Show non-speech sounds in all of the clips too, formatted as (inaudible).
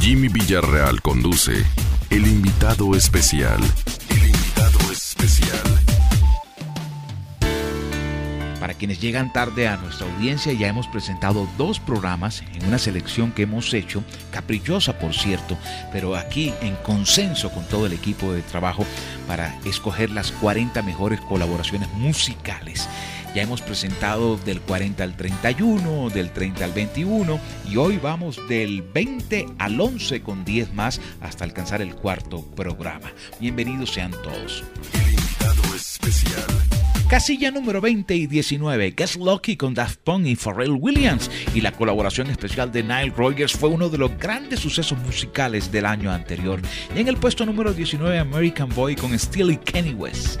Jimmy Villarreal conduce El invitado especial. El invitado especial. Para quienes llegan tarde a nuestra audiencia, ya hemos presentado dos programas en una selección que hemos hecho, caprichosa por cierto, pero aquí en consenso con todo el equipo de trabajo para escoger las 40 mejores colaboraciones musicales ya hemos presentado del 40 al 31, del 30 al 21 y hoy vamos del 20 al 11 con 10 más hasta alcanzar el cuarto programa. Bienvenidos sean todos. invitado especial. Casilla número 20 y 19, Guess Lucky con Daft Punk y Pharrell Williams. Y la colaboración especial de Nile Rogers fue uno de los grandes sucesos musicales del año anterior. Y en el puesto número 19, American Boy con Steely Kenny West.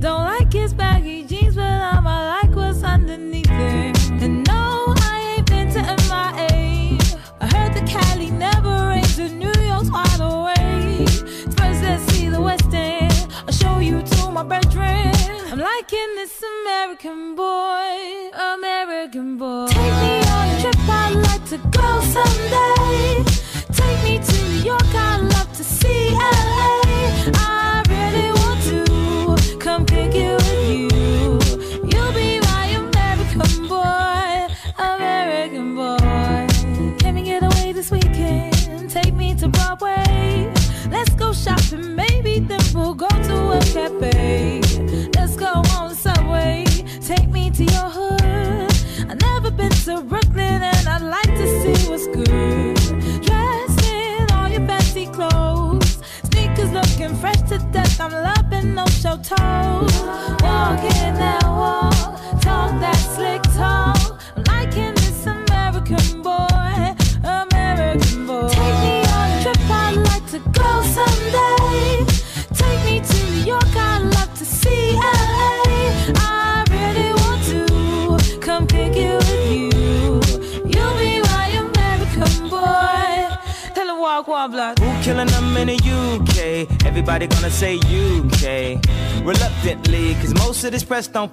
Don't like his baggy jeans, but I'ma like liking this American boy, American boy. Take me on a trip, I'd like to go someday. Take me to New York, I'd love to see LA. I really want to come pick you with you. You'll be my American boy, American boy. Can we get away this weekend? Take me to Broadway. Let's go shopping, maybe then we'll go to a cafe. Walking Everybody gonna say UK. Reluctantly, cause most of this press don't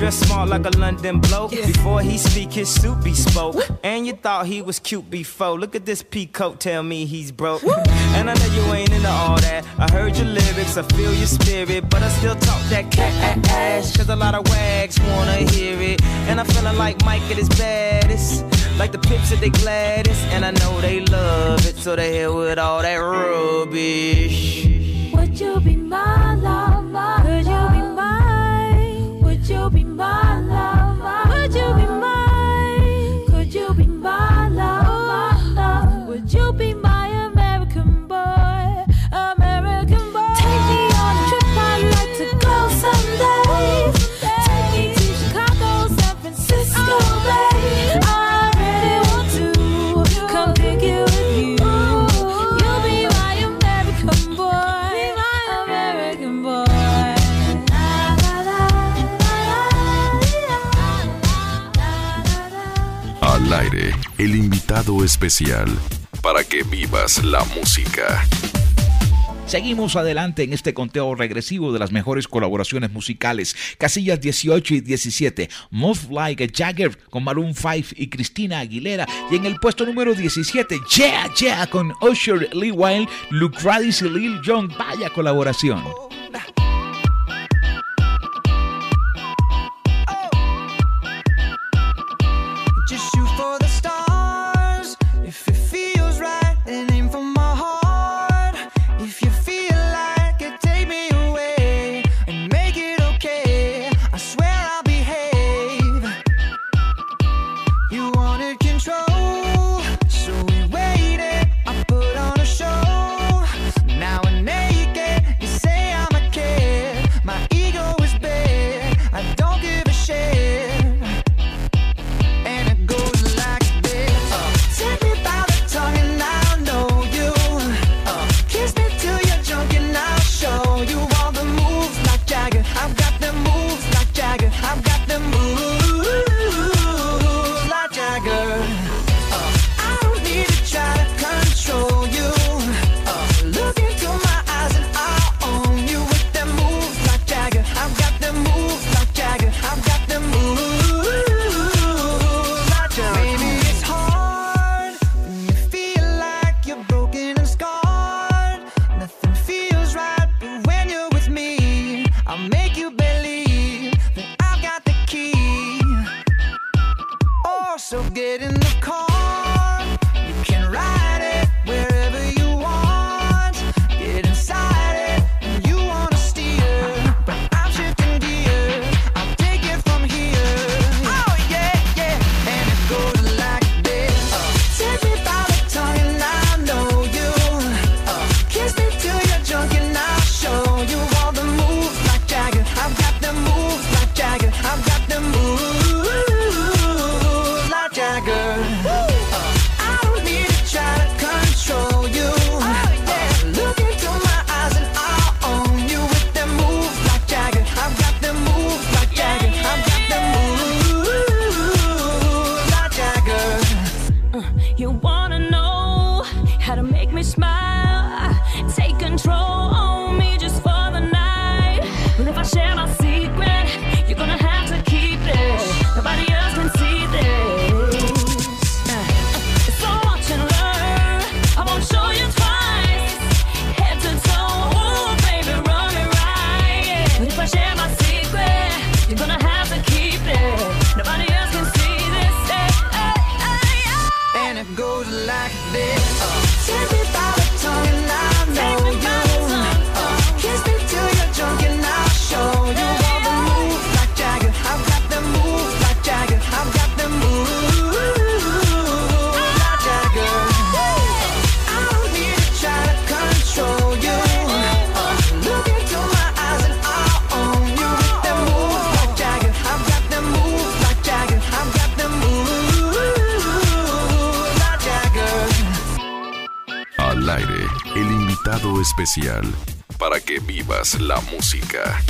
dress smart like a London bloke. Before he speak, his suit be spoke. And you thought he was cute before. Look at this peacoat, tell me he's broke. And I know you ain't into all that. I heard your lyrics, I feel your spirit. But I still talk that cat ass. Cause a lot of wags wanna hear it. And I'm feeling like Mike at his baddest. Like the pips at they gladdest. And I know they love it. So they here with all that rubbish. Would you be my lover? El invitado especial para que vivas la música. Seguimos adelante en este conteo regresivo de las mejores colaboraciones musicales. Casillas 18 y 17. Move Like a Jagger con Maroon 5 y Cristina Aguilera. Y en el puesto número 17, Yeah, Yeah con Usher, Lee Wild, Luke Radis y Lil Jon. Vaya colaboración. para que vivas la música.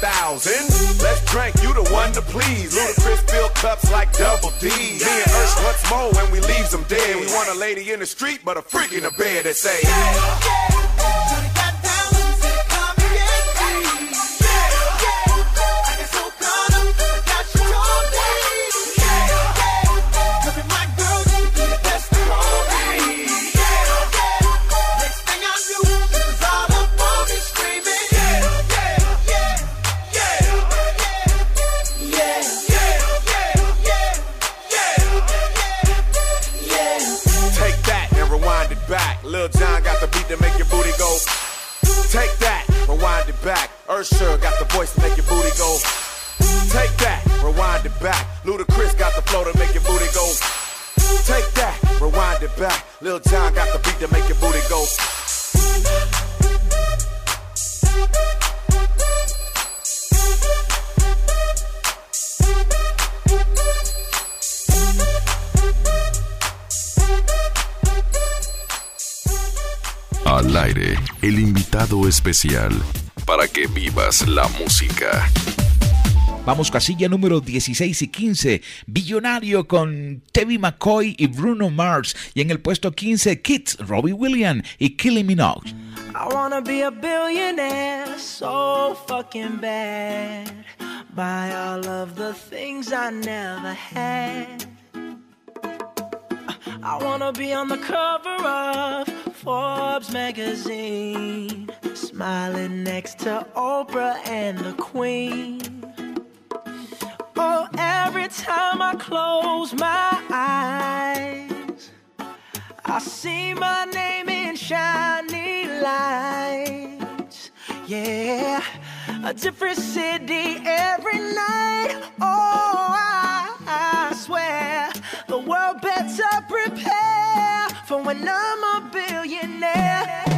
2000. Let's drink, you the one to please. Ludacris fill cups like double D. Me and Ursh, what's more when we leave them dead? We want a lady in the street, but a freak in the bed that say, yeah, yeah. Usher got the voice to make your booty go. Take that, rewind it back. Ludacris got the flow to make your booty go. Take that, rewind it back. Lil Jon got the beat to make your booty go. Al aire, el invitado especial. Para que vivas la música. Vamos casilla número 16 y 15, Billonario con Tevi McCoy y Bruno Mars. Y en el puesto 15, Kids, Robbie Williams y Killing Minogue. I wanna be a billionaire so fucking bad. Buy all of the things I never had. I wanna be on the cover of Forbes magazine, smiling next to Oprah and the Queen. Oh, every time I close my eyes, I see my name in shiny lights. Yeah, a different city every night. Oh, I, I swear the world better prepare for when I'm a billionaire.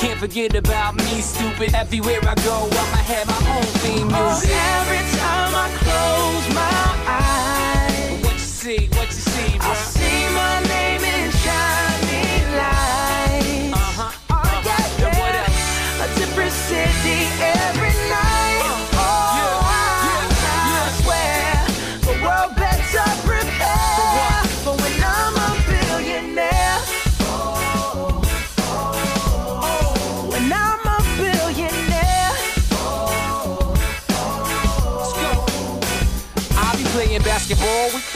can't forget about me, stupid. Everywhere I go, I'ma have my own theme music. Oh, every time I close my eyes, What you see? What you see, bro? Basketball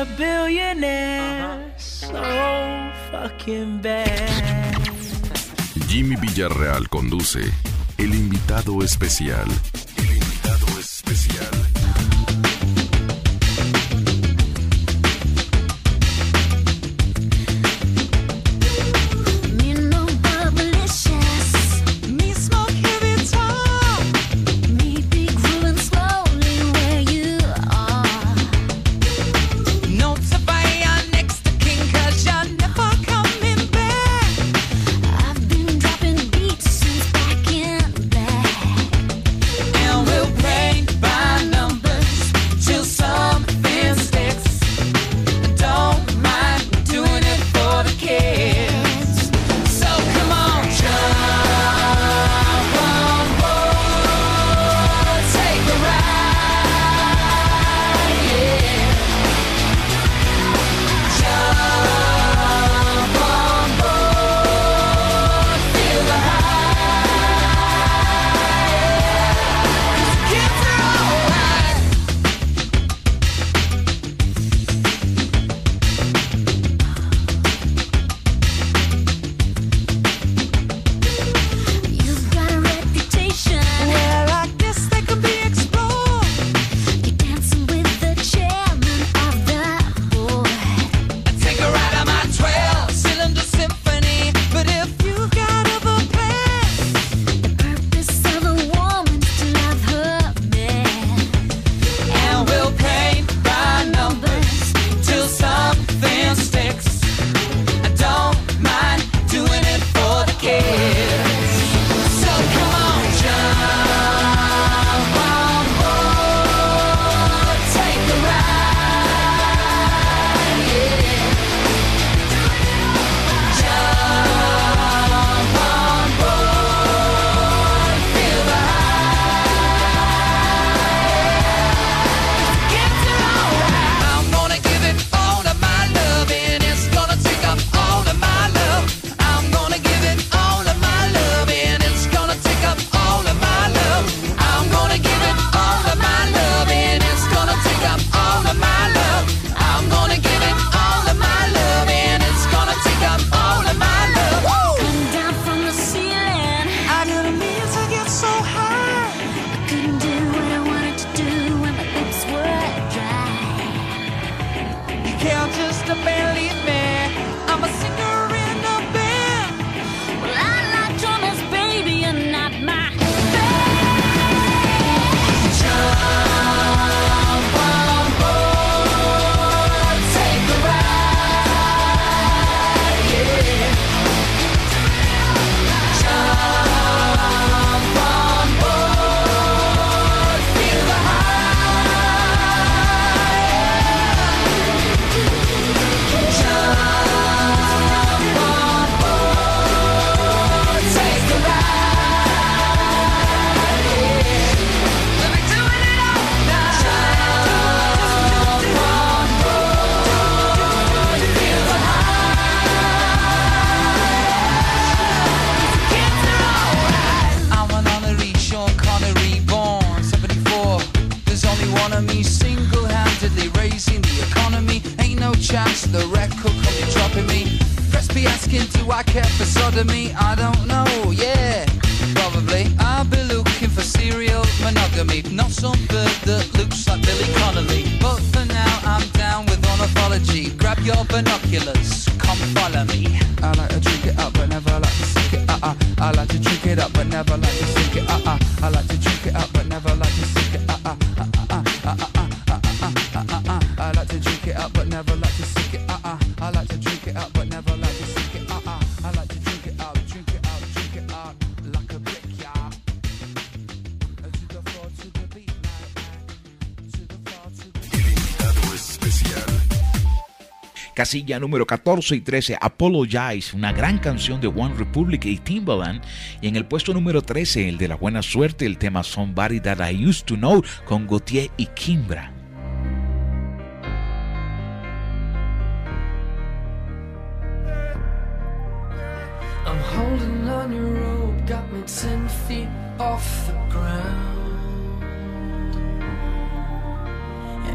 a billionaire so fucking bad. Jimmy Villarreal conduce El invitado especial. El invitado especial. I like to drink it up, but never like to sink it. Uh uh, I like to casilla número 14 y 13, Apologize, una gran canción de One Republic y Timbaland. Y en el puesto número 13, el de la buena suerte, el tema Somebody That I Used to Know con Gautier y Kimbra. I'm holding on your rope, got me 10 feet off the ground.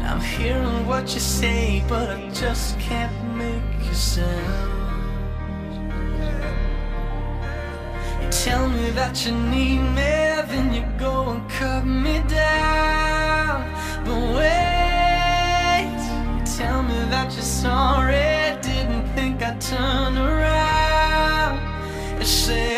I'm hearing what you say, but I just can't make you sound. You tell me that you need me, then you go and cut me down. But wait, you tell me that you're sorry, didn't think I'd turn around and say.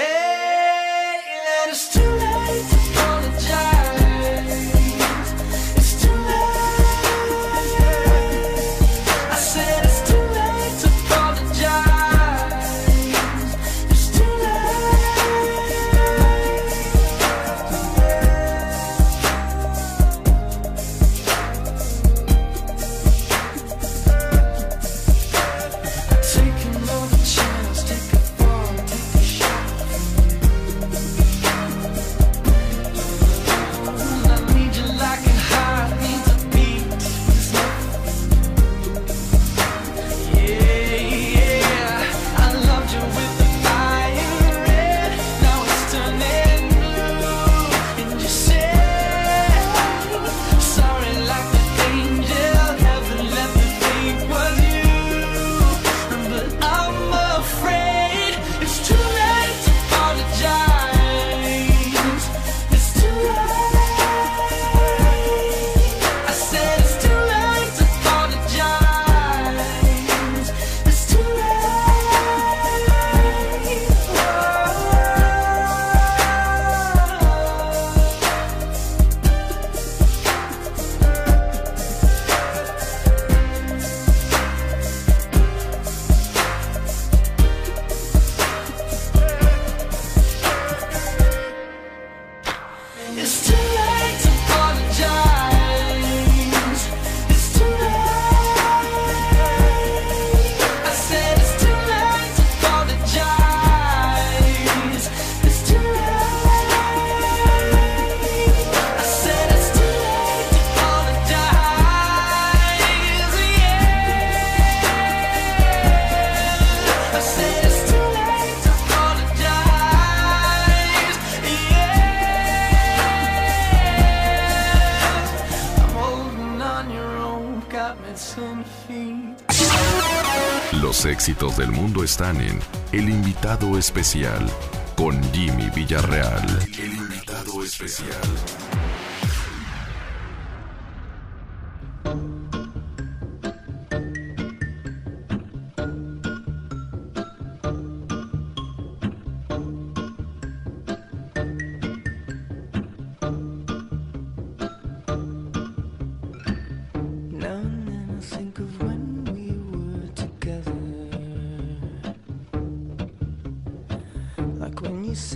éxitos del mundo están en El invitado especial con Jimmy Villarreal.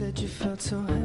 said you felt so happy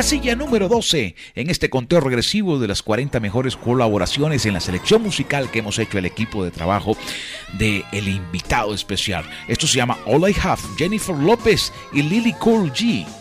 casilla número 12 en este conteo regresivo de las 40 mejores colaboraciones en la selección musical que hemos hecho el equipo de trabajo de el invitado especial. Esto se llama All I Have, Jennifer López y Lily Cole G.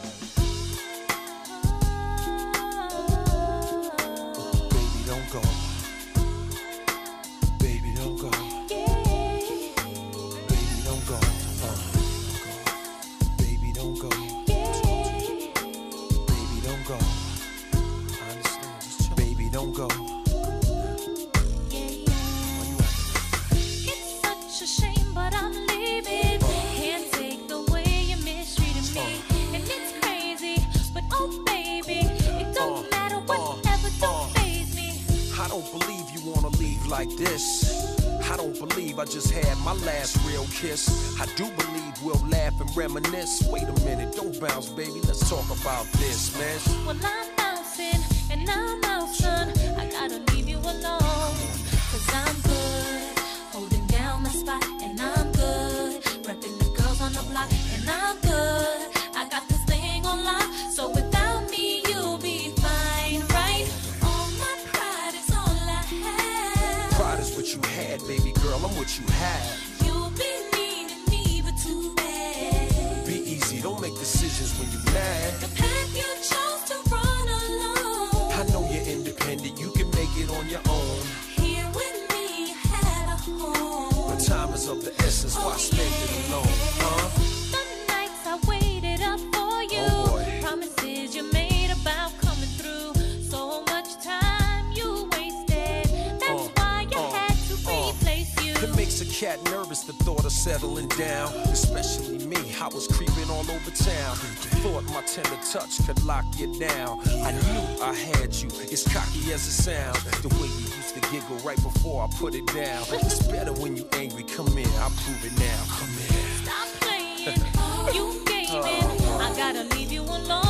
as it sounds. The way you used to giggle right before I put it down. It's better when you angry. Come in, I'll prove it now. Come in. Stop playing. (laughs) you gaming. Oh. I gotta leave you alone.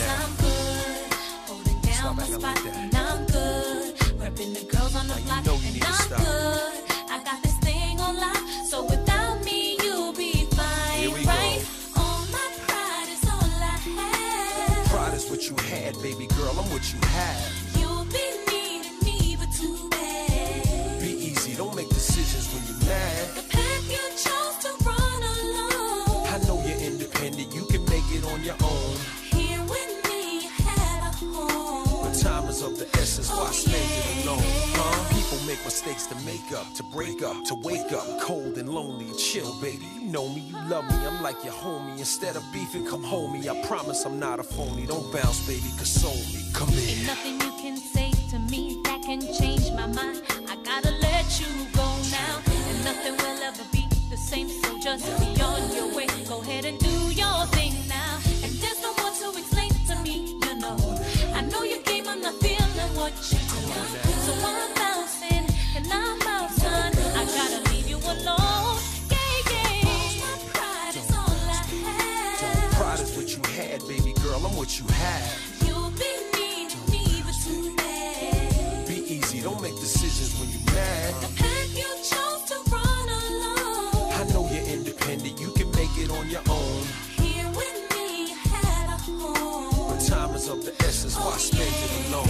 I'm good. Holding down my spot. And I'm good. Repping the girls on the now block. You know and I'm good. I got this thing on lock. So without me, you'll be fine. Right? Go. All my pride is all I have. Pride is what you had, baby girl. I'm what you have. mistakes to make up, to break up, to wake up cold and lonely. Chill, baby. You know me, you love me. I'm like your homie. Instead of beefing, come home me. I promise I'm not a phony. Don't bounce, baby. Console me. Come in. Ain't nothing you can say to me that can change my mind. I gotta let you go now, and nothing will ever be the same. So just. Be is of the essence, why spend it alone?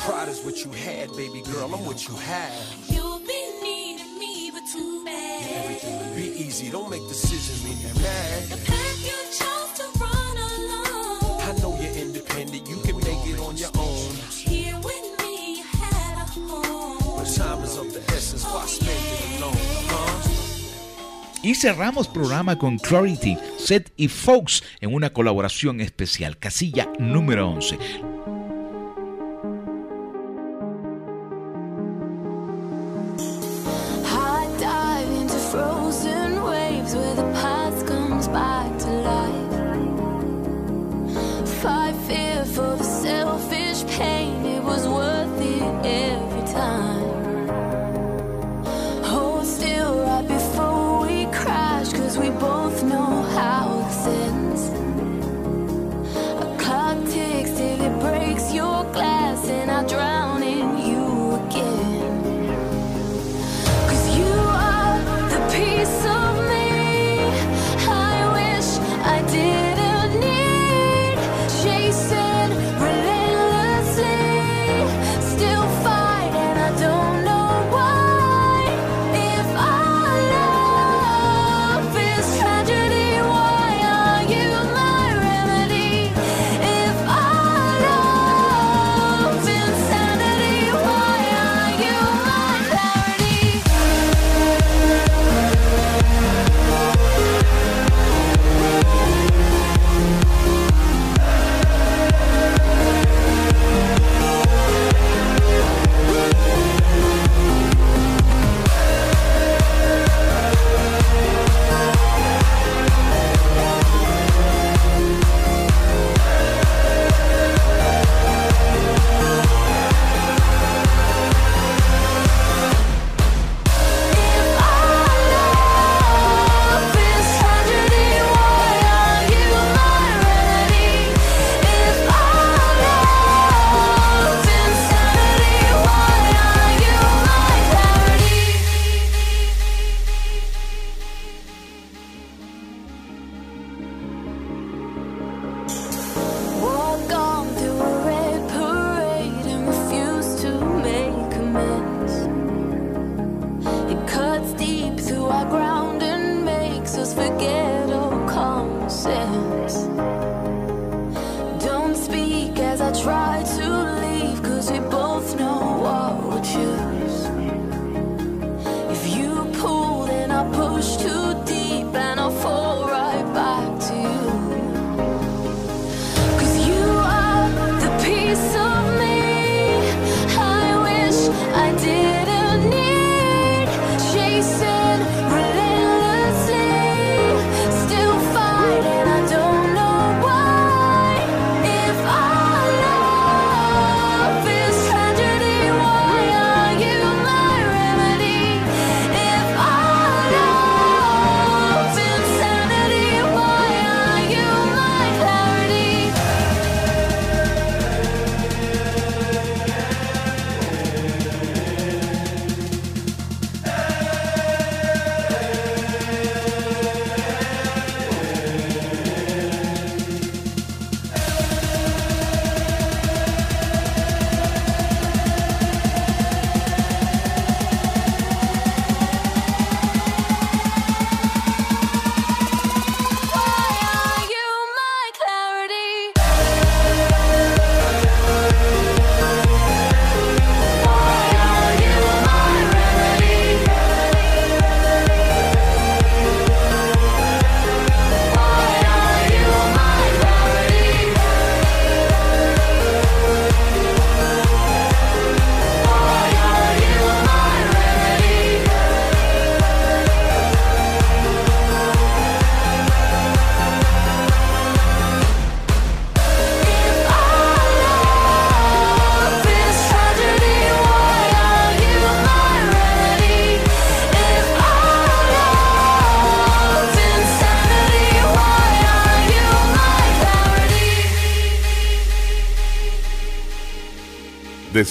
Pride is what you had, baby girl. I'm what you have. You'll be needing me, but too bad. Everything will be easy. Don't make decisions when you're mad. The path you chose to run alone. I know you're independent. You can make it on your own. Here with me, you had a home. But time is of the essence. Why spend it alone? Y cerramos programa con Clarity, Set y Fox en una colaboración especial. Casilla número 11.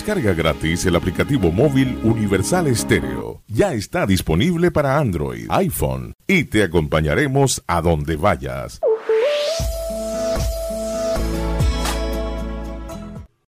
Descarga gratis el aplicativo móvil Universal Estéreo. Ya está disponible para Android, iPhone y te acompañaremos a donde vayas.